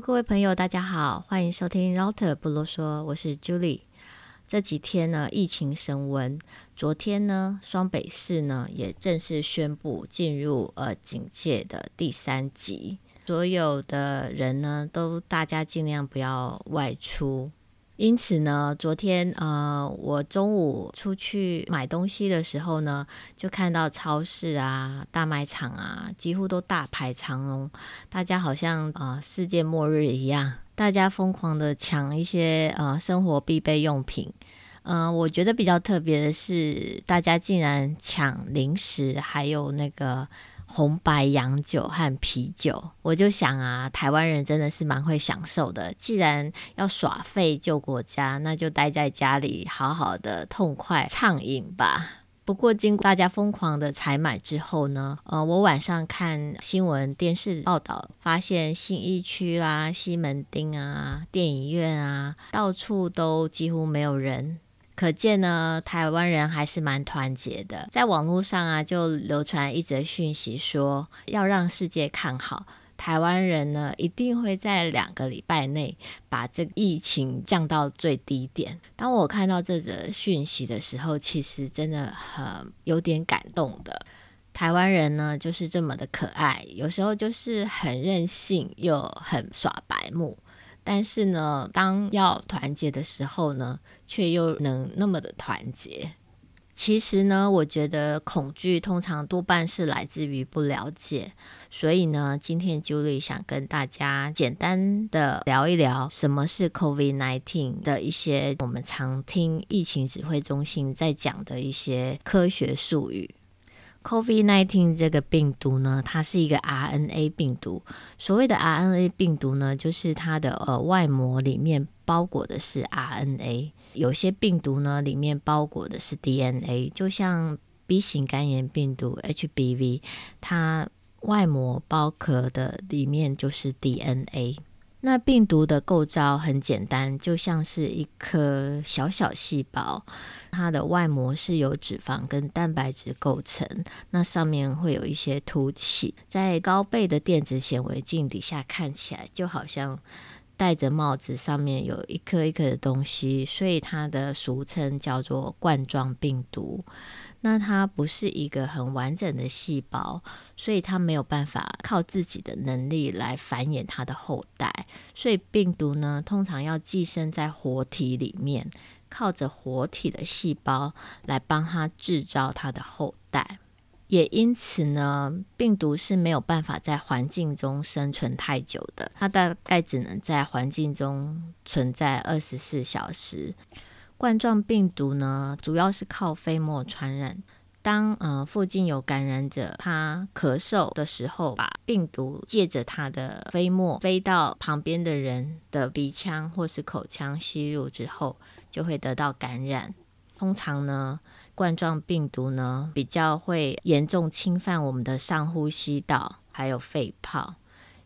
各位朋友，大家好，欢迎收听 Router 不啰嗦，我是 Julie。这几天呢，疫情升温，昨天呢，双北市呢也正式宣布进入呃警戒的第三级，所有的人呢都大家尽量不要外出。因此呢，昨天呃，我中午出去买东西的时候呢，就看到超市啊、大卖场啊，几乎都大排长龙，大家好像呃世界末日一样，大家疯狂的抢一些呃生活必备用品。嗯、我觉得比较特别的是，大家竟然抢零食，还有那个。红白洋酒和啤酒，我就想啊，台湾人真的是蛮会享受的。既然要耍废救国家，那就待在家里，好好的痛快畅饮吧。不过，经过大家疯狂的采买之后呢，呃，我晚上看新闻电视报道，发现信义区啦、西门町啊、电影院啊，到处都几乎没有人。可见呢，台湾人还是蛮团结的。在网络上啊，就流传一则讯息说，要让世界看好台湾人呢，一定会在两个礼拜内把这个疫情降到最低点。当我看到这则讯息的时候，其实真的很有点感动的。台湾人呢，就是这么的可爱，有时候就是很任性又很耍白目。但是呢，当要团结的时候呢，却又能那么的团结。其实呢，我觉得恐惧通常多半是来自于不了解。所以呢，今天 Julie 想跟大家简单的聊一聊什么是 COVID-19 的一些我们常听疫情指挥中心在讲的一些科学术语。COVID-19 这个病毒呢，它是一个 RNA 病毒。所谓的 RNA 病毒呢，就是它的呃外膜里面包裹的是 RNA。有些病毒呢，里面包裹的是 DNA，就像 B 型肝炎病毒 HBV，它外膜包壳的里面就是 DNA。那病毒的构造很简单，就像是一颗小小细胞，它的外膜是由脂肪跟蛋白质构成，那上面会有一些凸起，在高倍的电子显微镜底下看起来，就好像戴着帽子，上面有一颗一颗的东西，所以它的俗称叫做冠状病毒。那它不是一个很完整的细胞，所以它没有办法靠自己的能力来繁衍它的后代。所以病毒呢，通常要寄生在活体里面，靠着活体的细胞来帮它制造它的后代。也因此呢，病毒是没有办法在环境中生存太久的，它大概只能在环境中存在二十四小时。冠状病毒呢，主要是靠飞沫传染。当呃附近有感染者，他咳嗽的时候，把病毒借着他的飞沫飞到旁边的人的鼻腔或是口腔吸入之后，就会得到感染。通常呢，冠状病毒呢比较会严重侵犯我们的上呼吸道，还有肺泡，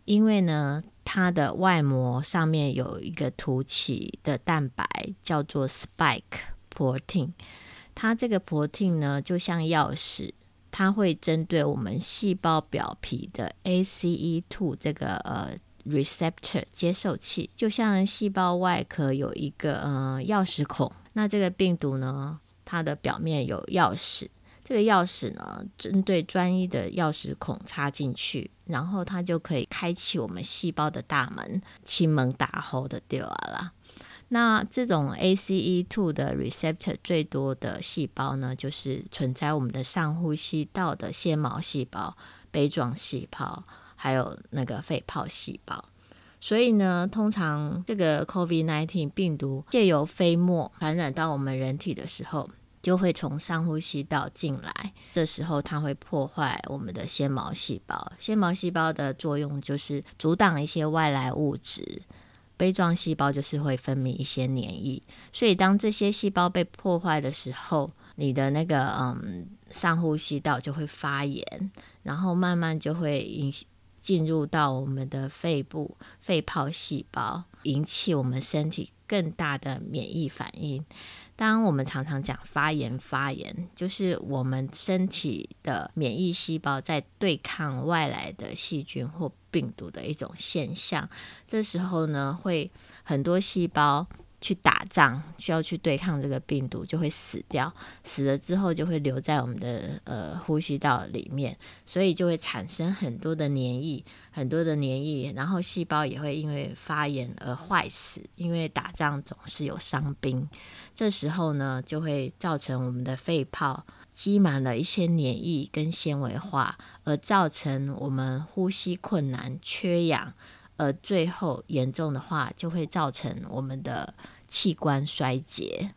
因为呢。它的外膜上面有一个凸起的蛋白，叫做 spike protein。它这个 protein 呢，就像钥匙，它会针对我们细胞表皮的 ACE2 这个呃 receptor 接受器，就像细胞外壳有一个呃钥匙孔。那这个病毒呢，它的表面有钥匙。这个钥匙呢，针对专一的钥匙孔插进去，然后它就可以开启我们细胞的大门，清门大户的掉啊啦。那这种 ACE2 的 receptor 最多的细胞呢，就是存在我们的上呼吸道的纤毛细胞、杯状细胞，还有那个肺泡细胞。所以呢，通常这个 COVID-19 病毒借由飞沫传染到我们人体的时候，就会从上呼吸道进来，这时候它会破坏我们的纤毛细胞。纤毛细胞的作用就是阻挡一些外来物质，杯状细胞就是会分泌一些黏液。所以当这些细胞被破坏的时候，你的那个嗯上呼吸道就会发炎，然后慢慢就会引进入到我们的肺部肺泡细胞，引起我们身体更大的免疫反应。当我们常常讲发炎，发炎就是我们身体的免疫细胞在对抗外来的细菌或病毒的一种现象。这时候呢，会很多细胞。去打仗，需要去对抗这个病毒，就会死掉。死了之后，就会留在我们的呃呼吸道里面，所以就会产生很多的黏液，很多的黏液，然后细胞也会因为发炎而坏死。因为打仗总是有伤兵，这时候呢，就会造成我们的肺泡积满了一些黏液跟纤维化，而造成我们呼吸困难、缺氧，而最后严重的话，就会造成我们的。器官衰竭，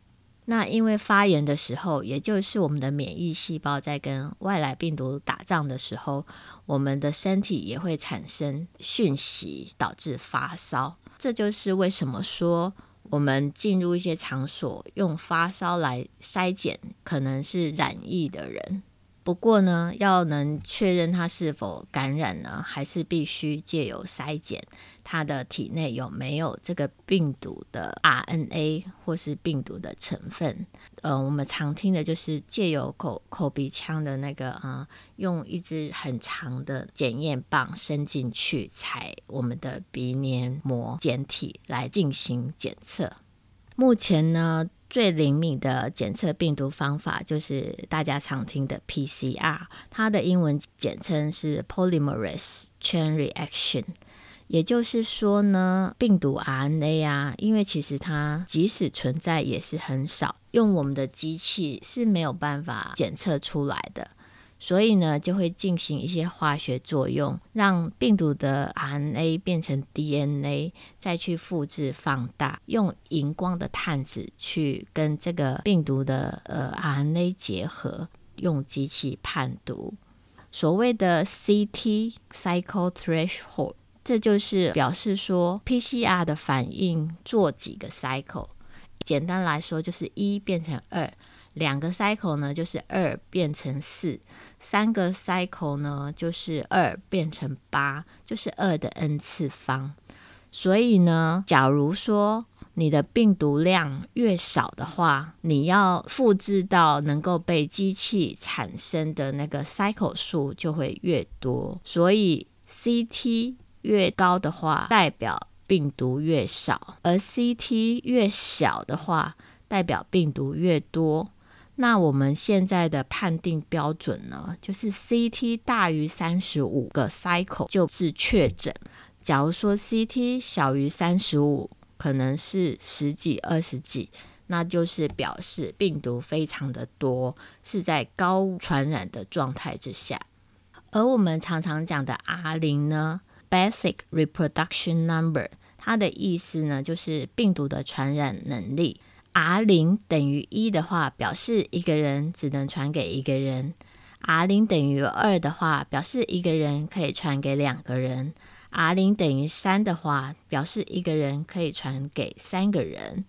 那因为发炎的时候，也就是我们的免疫细胞在跟外来病毒打仗的时候，我们的身体也会产生讯息，导致发烧。这就是为什么说我们进入一些场所，用发烧来筛检可能是染疫的人。不过呢，要能确认他是否感染呢，还是必须借由筛检他的体内有没有这个病毒的 RNA 或是病毒的成分。嗯、呃，我们常听的就是借由口口鼻腔的那个啊、用一支很长的检验棒伸进去采我们的鼻黏膜检体来进行检测。目前呢，最灵敏的检测病毒方法就是大家常听的 PCR，它的英文简称是 Polymerase Chain Reaction。也就是说呢，病毒 RNA 啊，因为其实它即使存在也是很少，用我们的机器是没有办法检测出来的。所以呢，就会进行一些化学作用，让病毒的 RNA 变成 DNA，再去复制放大，用荧光的探子去跟这个病毒的呃 RNA 结合，用机器判读。所谓的 CT cycle threshold，这就是表示说 PCR 的反应做几个 cycle，简单来说就是一变成二。两个 cycle 呢，就是二变成四；三个 cycle 呢，就是二变成八，就是二的 n 次方。所以呢，假如说你的病毒量越少的话，你要复制到能够被机器产生的那个 cycle 数就会越多。所以 CT 越高的话，代表病毒越少；而 CT 越小的话，代表病毒越多。那我们现在的判定标准呢，就是 CT 大于三十五个 cycle 就是确诊。假如说 CT 小于三十五，可能是十几、二十几，那就是表示病毒非常的多，是在高传染的状态之下。而我们常常讲的 R 零呢，Basic Reproduction Number，它的意思呢，就是病毒的传染能力。R 零等于一的话，表示一个人只能传给一个人；R 零等于二的话，表示一个人可以传给两个人；R 零等于三的话，表示一个人可以传给三个人。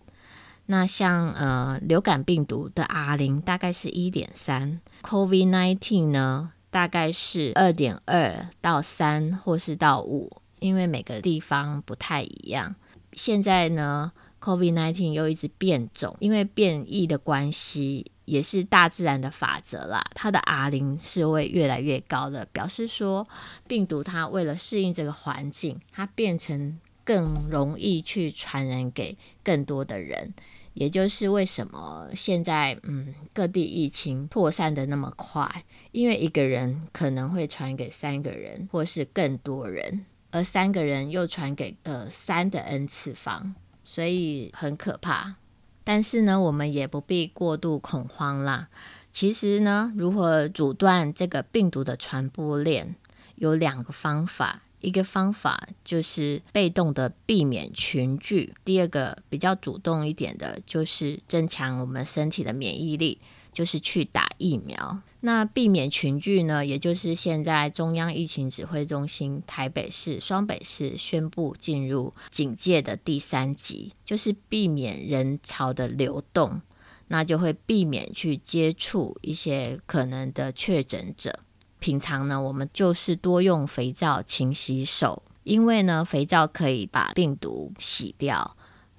那像呃流感病毒的 R 零大概是一点三，COVID-19 呢大概是二点二到三或是到五，因为每个地方不太一样。现在呢。COVID-19 又一直变种，因为变异的关系，也是大自然的法则啦。它的 R 零是会越来越高的，表示说病毒它为了适应这个环境，它变成更容易去传染给更多的人。也就是为什么现在嗯各地疫情扩散的那么快，因为一个人可能会传给三个人或是更多人，而三个人又传给呃三的 n 次方。所以很可怕，但是呢，我们也不必过度恐慌啦。其实呢，如何阻断这个病毒的传播链，有两个方法。一个方法就是被动的避免群聚，第二个比较主动一点的，就是增强我们身体的免疫力。就是去打疫苗，那避免群聚呢，也就是现在中央疫情指挥中心台北市、双北市宣布进入警戒的第三级，就是避免人潮的流动，那就会避免去接触一些可能的确诊者。平常呢，我们就是多用肥皂勤洗手，因为呢，肥皂可以把病毒洗掉。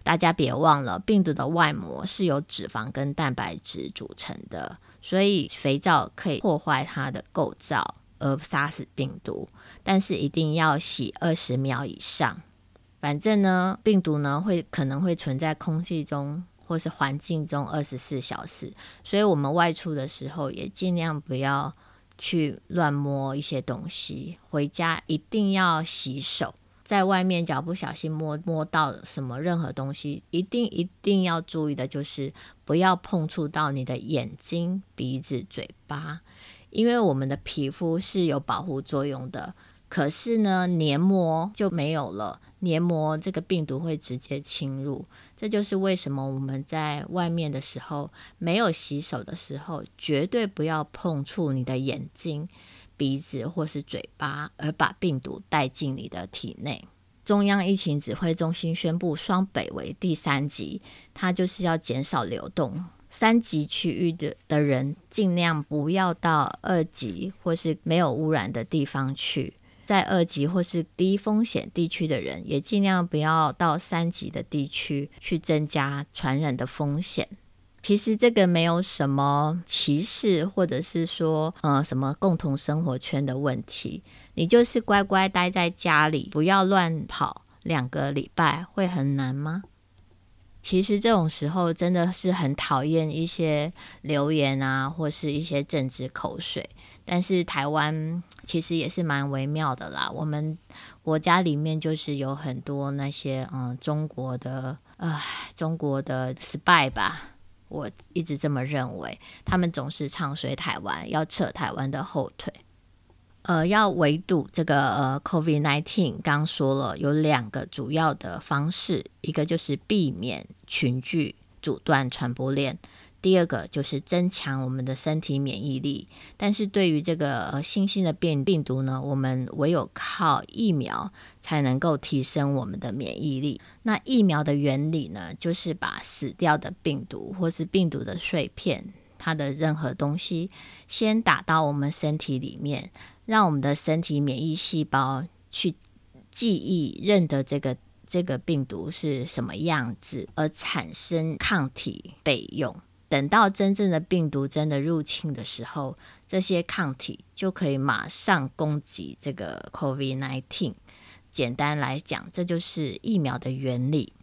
大家别忘了，病毒的外膜是由脂肪跟蛋白质组成的，所以肥皂可以破坏它的构造，而杀死病毒，但是一定要洗二十秒以上。反正呢，病毒呢会可能会存在空气中或是环境中二十四小时，所以我们外出的时候也尽量不要去乱摸一些东西，回家一定要洗手。在外面，脚不小心摸摸到什么任何东西，一定一定要注意的就是不要碰触到你的眼睛、鼻子、嘴巴，因为我们的皮肤是有保护作用的。可是呢，黏膜就没有了，黏膜这个病毒会直接侵入。这就是为什么我们在外面的时候，没有洗手的时候，绝对不要碰触你的眼睛。鼻子或是嘴巴，而把病毒带进你的体内。中央疫情指挥中心宣布，双北为第三级，它就是要减少流动。三级区域的的人尽量不要到二级或是没有污染的地方去，在二级或是低风险地区的人也尽量不要到三级的地区去，增加传染的风险。其实这个没有什么歧视，或者是说呃什么共同生活圈的问题，你就是乖乖待在家里，不要乱跑，两个礼拜会很难吗？其实这种时候真的是很讨厌一些留言啊，或是一些政治口水。但是台湾其实也是蛮微妙的啦，我们国家里面就是有很多那些嗯中国的呃中国的 spy 吧。我一直这么认为，他们总是唱衰台湾，要扯台湾的后腿。呃，要围堵这个呃，COVID nineteen 刚说了有两个主要的方式，一个就是避免群聚，阻断传播链。第二个就是增强我们的身体免疫力，但是对于这个呃新兴的变病毒呢，我们唯有靠疫苗才能够提升我们的免疫力。那疫苗的原理呢，就是把死掉的病毒或是病毒的碎片，它的任何东西，先打到我们身体里面，让我们的身体免疫细胞去记忆认得这个这个病毒是什么样子，而产生抗体备用。等到真正的病毒真的入侵的时候，这些抗体就可以马上攻击这个 COVID-19。简单来讲，这就是疫苗的原理。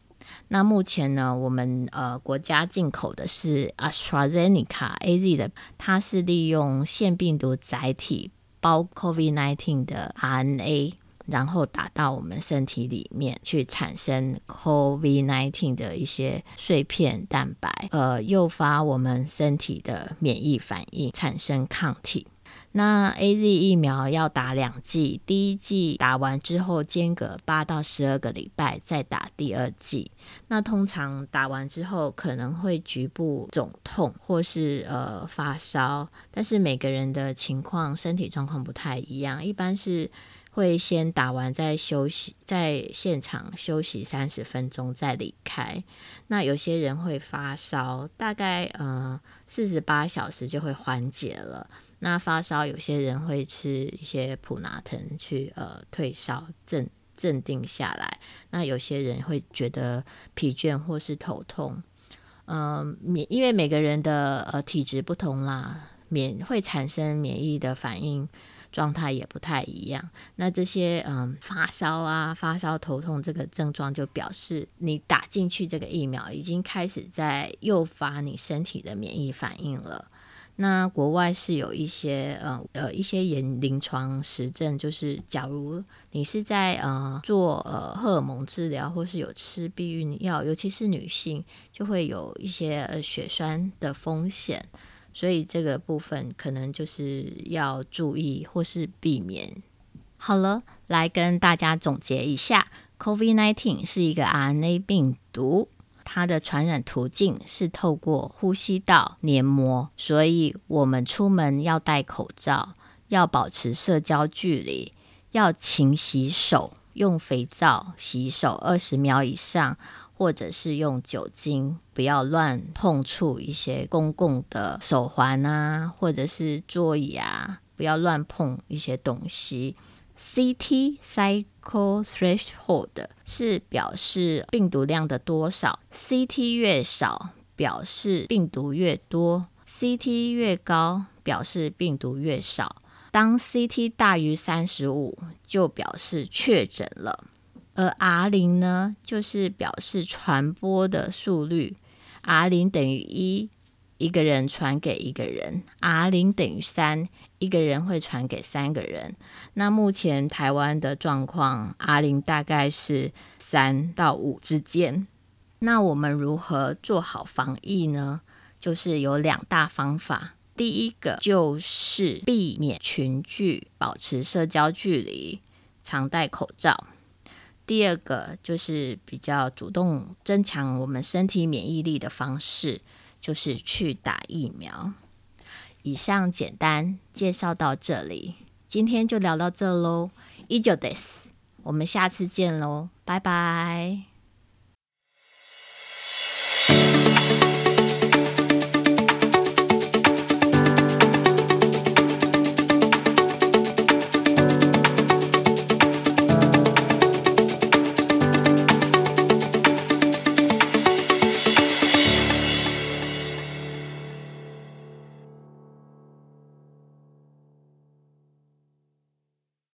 那目前呢，我们呃国家进口的是 AstraZeneca AZ 的，它是利用腺病毒载体包 COVID-19 的 RNA。然后打到我们身体里面去，产生 COVID-19 的一些碎片蛋白，呃，诱发我们身体的免疫反应，产生抗体。那 AZ 疫苗要打两剂，第一剂打完之后间隔八到十二个礼拜再打第二剂。那通常打完之后可能会局部肿痛或是呃发烧，但是每个人的情况、身体状况不太一样，一般是。会先打完再休息，在现场休息三十分钟再离开。那有些人会发烧，大概呃四十八小时就会缓解了。那发烧有些人会吃一些普拿疼去呃退烧镇镇定下来。那有些人会觉得疲倦或是头痛。嗯、呃，免因为每个人的呃体质不同啦，免会产生免疫的反应。状态也不太一样，那这些嗯发烧啊、发烧头痛这个症状，就表示你打进去这个疫苗已经开始在诱发你身体的免疫反应了。那国外是有一些呃呃一些研临床实证，就是假如你是在呃做呃荷尔蒙治疗，或是有吃避孕药，尤其是女性，就会有一些呃血栓的风险。所以这个部分可能就是要注意或是避免。好了，来跟大家总结一下，COVID-19 是一个 RNA 病毒，它的传染途径是透过呼吸道黏膜，所以我们出门要戴口罩，要保持社交距离，要勤洗手，用肥皂洗手二十秒以上。或者是用酒精，不要乱碰触一些公共的手环啊，或者是座椅啊，不要乱碰一些东西。CT cycle threshold 是表示病毒量的多少，CT 越少表示病毒越多，CT 越高表示病毒越少。当 CT 大于三十五，就表示确诊了。而 R 零呢，就是表示传播的速率，R 零等于一，一个人传给一个人；R 零等于三，一个人会传给三个人。那目前台湾的状况，R 零大概是三到五之间。那我们如何做好防疫呢？就是有两大方法。第一个就是避免群聚，保持社交距离，常戴口罩。第二个就是比较主动增强我们身体免疫力的方式，就是去打疫苗。以上简单介绍到这里，今天就聊到这喽。以上です，我们下次见喽，拜拜。